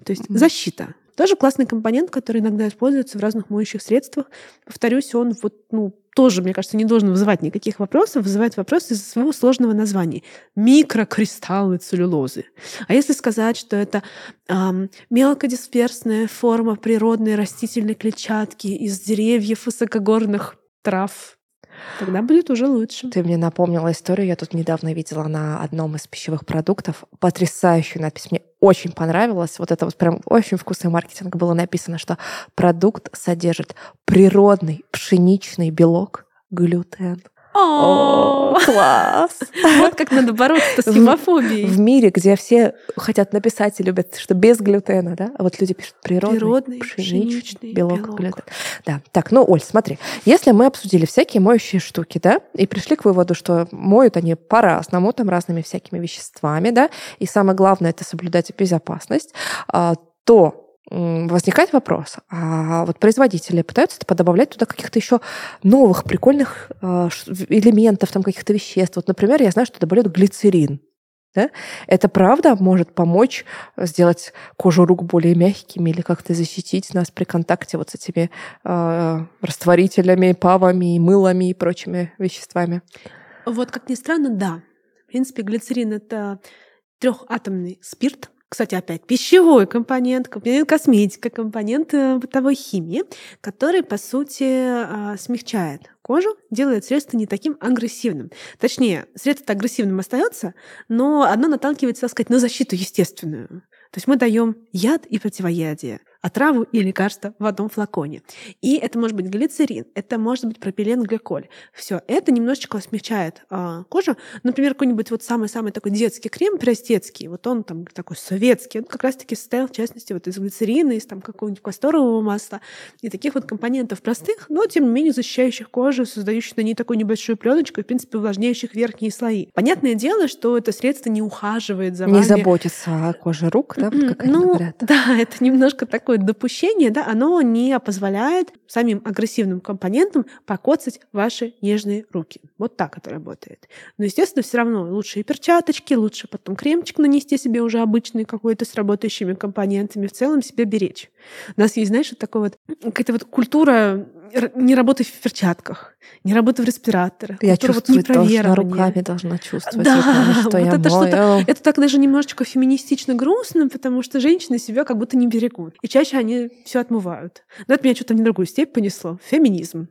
То есть mm защита. Тоже классный компонент, который иногда используется в разных моющих средствах. Повторюсь, он вот, ну, тоже, мне кажется, не должен вызывать никаких вопросов, вызывает вопросы из-за своего сложного названия. Микрокристаллы целлюлозы. А если сказать, что это эм, мелкодисперсная форма природной растительной клетчатки из деревьев высокогорных трав, Тогда будет уже лучше. Ты мне напомнила историю. Я тут недавно видела на одном из пищевых продуктов потрясающую надпись. Мне очень понравилось. Вот это вот прям очень вкусный маркетинг было написано, что продукт содержит природный пшеничный белок, глютен. О, класс! Вот как надо бороться с химофобией. В мире, где все хотят написать и любят, что без глютена, да? А вот люди пишут природный, пшеничный, белок, белок. глютен. Да. Так, ну, Оль, смотри. Если мы обсудили всякие моющие штуки, да, и пришли к выводу, что моют они по-разному, там разными всякими веществами, да, и самое главное — это соблюдать безопасность, а, то возникает вопрос, а вот производители пытаются подобавлять туда каких-то еще новых прикольных э, элементов, там каких-то веществ. Вот, например, я знаю, что добавляют глицерин. Да? Это правда может помочь сделать кожу рук более мягкими или как-то защитить нас при контакте вот с этими э, растворителями, павами, мылами и прочими веществами? Вот, как ни странно, да. В принципе, глицерин — это трехатомный спирт, кстати, опять пищевой компонент, компонент косметика, компонент э, бытовой химии, который, по сути, а, смягчает кожу, делает средство не таким агрессивным. Точнее, средство агрессивным остается, но оно наталкивается, так сказать, на защиту естественную. То есть мы даем яд и противоядие отраву и лекарство в одном флаконе. И это может быть глицерин, это может быть пропиленгликоль. Все это немножечко смягчает э, кожу. Например, какой-нибудь вот самый-самый такой детский крем, простецкий, вот он там такой советский, он как раз-таки состоял, в частности, вот из глицерина, из там какого-нибудь касторового масла и таких вот компонентов простых, но тем не менее защищающих кожу, создающих на ней такую небольшую пленочку и, в принципе, увлажняющих верхние слои. Понятное дело, что это средство не ухаживает за не вами. Не заботится о коже рук, да, как ну, говорят. Да, это немножко так такое допущение, да, оно не позволяет самим агрессивным компонентам покоцать ваши нежные руки. Вот так это работает. Но, естественно, все равно лучше и перчаточки, лучше потом кремчик нанести себе уже обычный какой-то с работающими компонентами, в целом себя беречь. У нас есть, знаешь, вот такая вот какая-то вот культура не работать в перчатках, не работать в респираторах. Я чувствую, вот должна руками должна чувствовать, да, что вот я это что-то, это так даже немножечко феминистично грустно, потому что женщины себя как будто не берегут. И чаще они все отмывают. Но это меня что-то не другую степь понесло. Феминизм.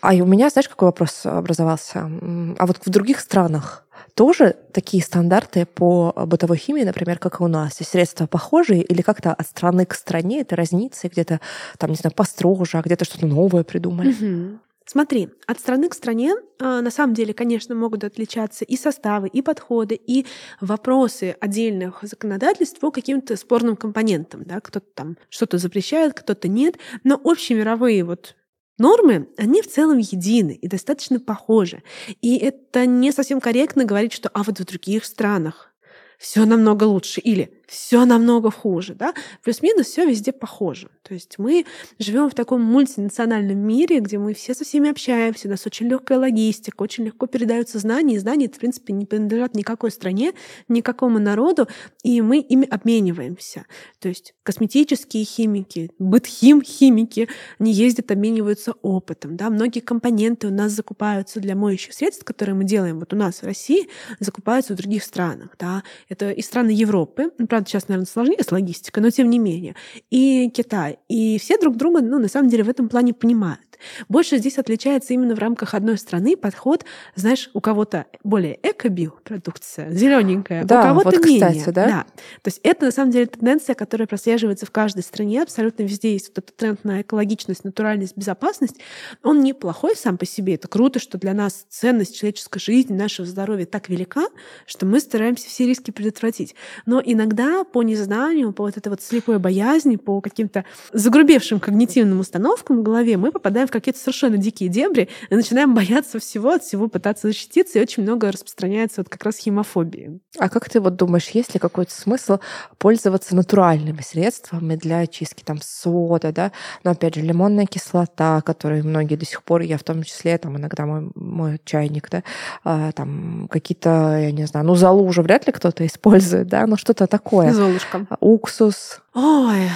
А у меня, знаешь, какой вопрос образовался? А вот в других странах тоже такие стандарты по бытовой химии, например, как и у нас? И средства похожие или как-то от страны к стране это разнится, где-то там, не знаю, построже, а где-то что-то новое придумали? Угу. Смотри, от страны к стране а, на самом деле, конечно, могут отличаться и составы, и подходы, и вопросы отдельных законодательств по каким-то спорным компонентам. Да? Кто-то там что-то запрещает, кто-то нет. Но общемировые вот Нормы, они в целом едины и достаточно похожи. И это не совсем корректно говорить, что а вот в других странах все намного лучше или все намного хуже, да, плюс-минус все везде похоже. То есть мы живем в таком мультинациональном мире, где мы все со всеми общаемся, у нас очень легкая логистика, очень легко передаются знания, и знания, в принципе, не принадлежат никакой стране, никакому народу, и мы ими обмениваемся. То есть косметические химики, бытхим-химики, они ездят, обмениваются опытом, да, многие компоненты у нас закупаются для моющих средств, которые мы делаем вот у нас в России, закупаются в других странах, да, это и страны Европы, правда, правда, сейчас, наверное, сложнее с логистикой, но тем не менее. И Китай. И все друг друга, ну, на самом деле, в этом плане понимают. Больше здесь отличается именно в рамках одной страны подход, знаешь, у кого-то более эко-биопродукция, зелененькая, да, у кого-то вот, менее. Кстати, да? да. То есть это, на самом деле, тенденция, которая прослеживается в каждой стране, абсолютно везде есть вот этот тренд на экологичность, натуральность, безопасность. Он неплохой сам по себе. Это круто, что для нас ценность человеческой жизни, нашего здоровья так велика, что мы стараемся все риски предотвратить. Но иногда по незнанию, по вот этой вот слепой боязни, по каким-то загрубевшим когнитивным установкам в голове мы попадаем в какие-то совершенно дикие дебри и начинаем бояться всего, от всего пытаться защититься, и очень много распространяется вот как раз химофобии. А как ты вот думаешь, есть ли какой-то смысл пользоваться натуральными средствами для очистки? Там сода, да? Но опять же, лимонная кислота, которую многие до сих пор, я в том числе, там иногда мой, мой чайник, да, а, там какие-то, я не знаю, ну залу уже вряд ли кто-то использует, да, но что-то такое. Золушка. Уксус. Ой,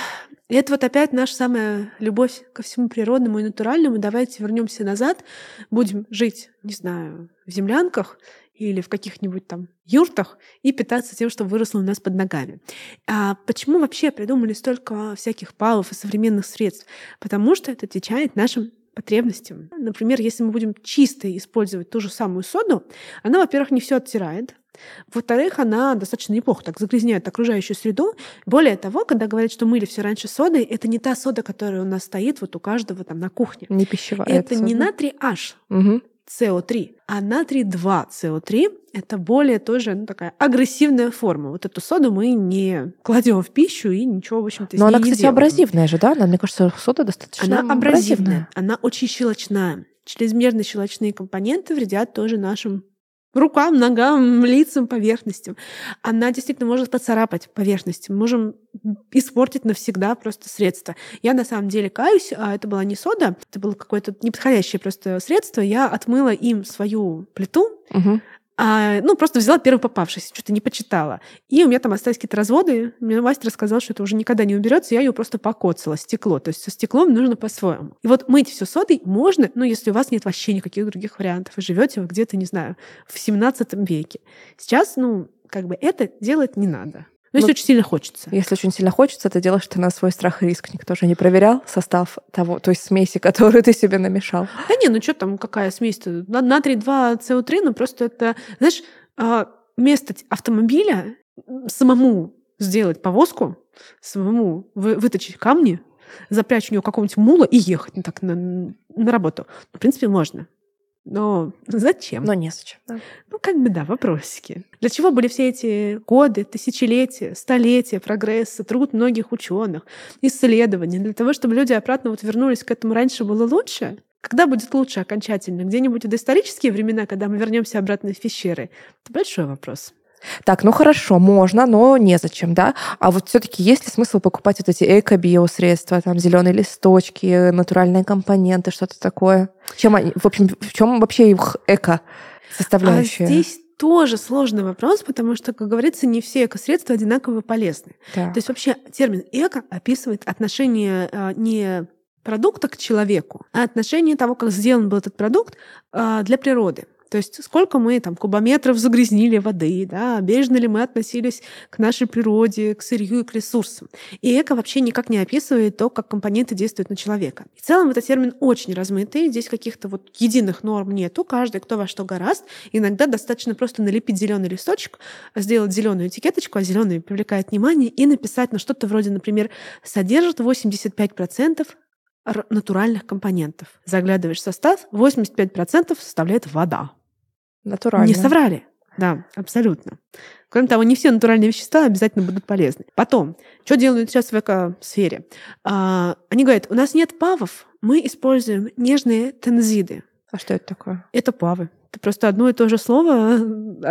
и это вот опять наша самая любовь ко всему природному и натуральному. Давайте вернемся назад, будем жить, не знаю, в землянках или в каких-нибудь там юртах и питаться тем, что выросло у нас под ногами. А почему вообще придумали столько всяких палов и современных средств? Потому что это отвечает нашим потребностям. Например, если мы будем чисто использовать ту же самую соду, она, во-первых, не все оттирает, во-вторых, она достаточно неплохо так загрязняет окружающую среду. Более того, когда говорят, что мыли все раньше содой, это не та сода, которая у нас стоит вот у каждого там на кухне. Не пищевая. Это не натрий H, угу. CO3, а натрий 2 CO3 — это более тоже ну, такая агрессивная форма. Вот эту соду мы не кладем в пищу и ничего, в общем-то, Но она, кстати, делаем. абразивная же, да? Она, мне кажется, сода достаточно Она абразивная, она очень щелочная. Чрезмерно щелочные компоненты вредят тоже нашим рукам, ногам, лицам, поверхностям. Она действительно может поцарапать поверхность. Мы можем испортить навсегда просто средство. Я на самом деле каюсь, а это была не сода, это было какое-то неподходящее просто средство. Я отмыла им свою плиту, угу. А, ну, просто взяла первый попавшийся, что-то не почитала. И у меня там остались какие-то разводы. Мне мастер сказал, что это уже никогда не уберется, я ее просто покоцала, стекло. То есть со стеклом нужно по-своему. И вот мыть все содой можно, ну, если у вас нет вообще никаких других вариантов. Вы живете вы где-то, не знаю, в 17 веке. Сейчас, ну, как бы это делать не надо. Но ну, если очень сильно хочется. Если очень сильно хочется, ты делаешь это на свой страх и риск. Никто же не проверял состав того, той смеси, которую ты себе намешал. Да не, ну что там, какая смесь-то? Натрий 2 СО3, ну просто это, знаешь, а, вместо автомобиля самому сделать повозку, самому выточить камни, запрячь у него какого-нибудь мула и ехать ну, так на, на работу. В принципе, можно. Но зачем? Но незачем. Да. Ну, как бы да, вопросики. Для чего были все эти годы, тысячелетия, столетия прогресса, труд многих ученых, исследований? Для того, чтобы люди обратно вот вернулись к этому раньше было лучше? Когда будет лучше окончательно? Где-нибудь в доисторические времена, когда мы вернемся обратно в пещеры? Это большой вопрос. Так, ну хорошо, можно, но незачем, да? А вот все-таки есть ли смысл покупать вот эти эко-биосредства, там зеленые листочки, натуральные компоненты, что-то такое? Чем они, в общем, в чем вообще их эко составляющая? А здесь тоже сложный вопрос, потому что, как говорится, не все экосредства одинаково полезны. Да. То есть вообще термин эко описывает отношение а, не продукта к человеку, а отношение того, как сделан был этот продукт а, для природы. То есть сколько мы там кубометров загрязнили воды, да, бережно ли мы относились к нашей природе, к сырью и к ресурсам. И эко вообще никак не описывает то, как компоненты действуют на человека. В целом этот термин очень размытый, здесь каких-то вот единых норм нету, каждый кто во что гораст. Иногда достаточно просто налепить зеленый листочек, сделать зеленую этикеточку, а зеленый привлекает внимание, и написать на что-то вроде, например, содержит 85% натуральных компонентов. Заглядываешь в состав, 85% составляет вода. Натурально. Не соврали. Да, абсолютно. Кроме того, не все натуральные вещества обязательно будут полезны. Потом, что делают сейчас в экосфере? А, они говорят, у нас нет павов, мы используем нежные тензиды. А что это такое? Это павы. Это просто одно и то же слово,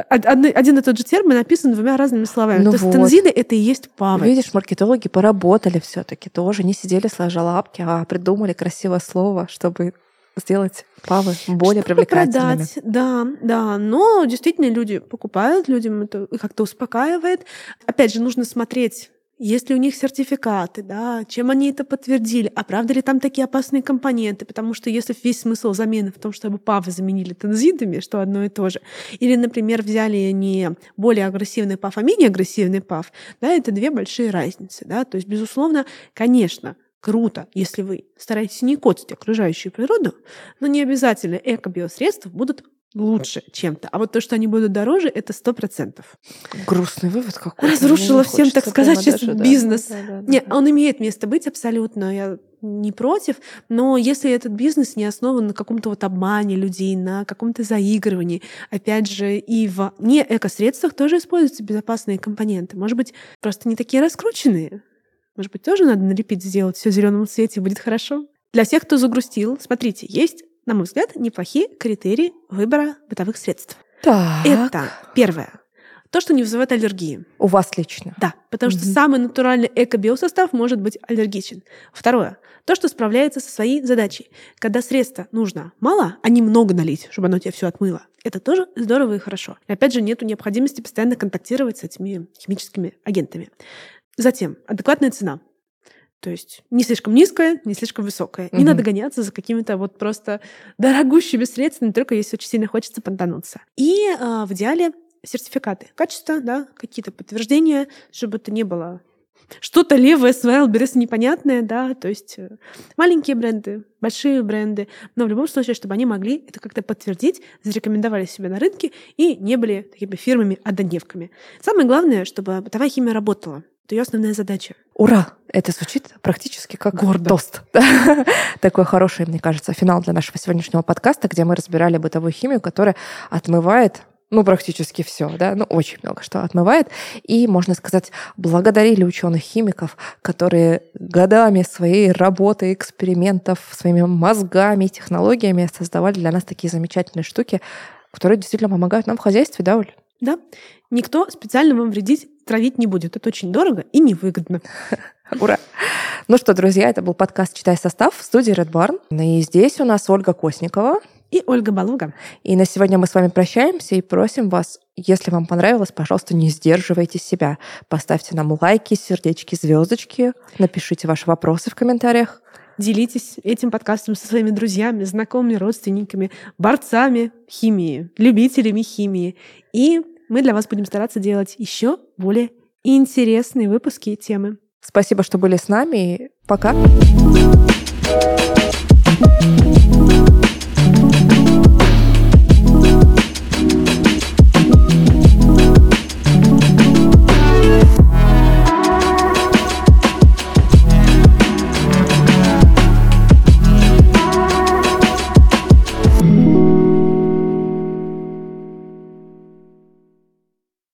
один и тот же термин написан двумя разными словами. Ну то вот. есть тензиды — это и есть павы. Видишь, маркетологи поработали все таки тоже, не сидели сложа лапки, а придумали красивое слово, чтобы сделать павы более Чтобы привлекательными. Продать, да, да. Но действительно люди покупают, людям это как-то успокаивает. Опять же, нужно смотреть есть ли у них сертификаты, да, чем они это подтвердили, а правда ли там такие опасные компоненты, потому что если весь смысл замены в том, чтобы ПАВы заменили тензидами, что одно и то же, или, например, взяли не более агрессивный ПАВ, а менее агрессивный ПАВ, да, это две большие разницы, да, то есть, безусловно, конечно, круто, если вы стараетесь не коцать окружающую природу, но не обязательно эко-биосредства будут лучше чем-то. А вот то, что они будут дороже, это сто процентов. Грустный вывод какой-то. Разрушила всем, так сказать, сейчас даже, бизнес. Да, да, да, Нет, да. он имеет место быть абсолютно. Я не против, но если этот бизнес не основан на каком-то вот обмане людей, на каком-то заигрывании, опять же, и в не экосредствах тоже используются безопасные компоненты. Может быть, просто не такие раскрученные. Может быть, тоже надо налепить, сделать все в зеленом цвете, будет хорошо. Для всех, кто загрустил, смотрите, есть, на мой взгляд, неплохие критерии выбора бытовых средств. Так. Это первое. То, что не вызывает аллергии. У вас лично? Да, потому что самый натуральный эко-биосостав может быть аллергичен. Второе. То, что справляется со своей задачей. Когда средства нужно мало, а не много налить, чтобы оно тебе все отмыло. Это тоже здорово и хорошо. И опять же, нет необходимости постоянно контактировать с этими химическими агентами. Затем, адекватная цена. То есть не слишком низкая, не слишком высокая. Не надо гоняться за какими-то вот просто дорогущими средствами, только если очень сильно хочется понтануться. И э, в идеале сертификаты качества, да, какие-то подтверждения, чтобы это не было что-то левое с Wildberries непонятное, да, то есть э, маленькие бренды, большие бренды, но в любом случае, чтобы они могли это как-то подтвердить, зарекомендовали себя на рынке и не были такими фирмами-однодневками. Самое главное, чтобы бытовая химия работала. Это ее основная задача. Ура! Это звучит практически как Гордо. тост. Такой хороший, мне кажется, финал для нашего сегодняшнего подкаста, где мы разбирали бытовую химию, которая отмывает ну, практически все, да, ну, очень много что отмывает. И, можно сказать, благодарили ученых-химиков, которые годами своей работы, экспериментов, своими мозгами, технологиями создавали для нас такие замечательные штуки, которые действительно помогают нам в хозяйстве, да, Оль? Да. Никто специально вам вредить, травить не будет. Это очень дорого и невыгодно. Ура! Ну что, друзья, это был подкаст «Читай состав» в студии Red Barn. И здесь у нас Ольга Косникова и Ольга Балуга. И на сегодня мы с вами прощаемся и просим вас, если вам понравилось, пожалуйста, не сдерживайте себя. Поставьте нам лайки, сердечки, звездочки, напишите ваши вопросы в комментариях. Делитесь этим подкастом со своими друзьями, знакомыми, родственниками, борцами химии, любителями химии. И мы для вас будем стараться делать еще более интересные выпуски и темы. Спасибо, что были с нами. Пока. thank you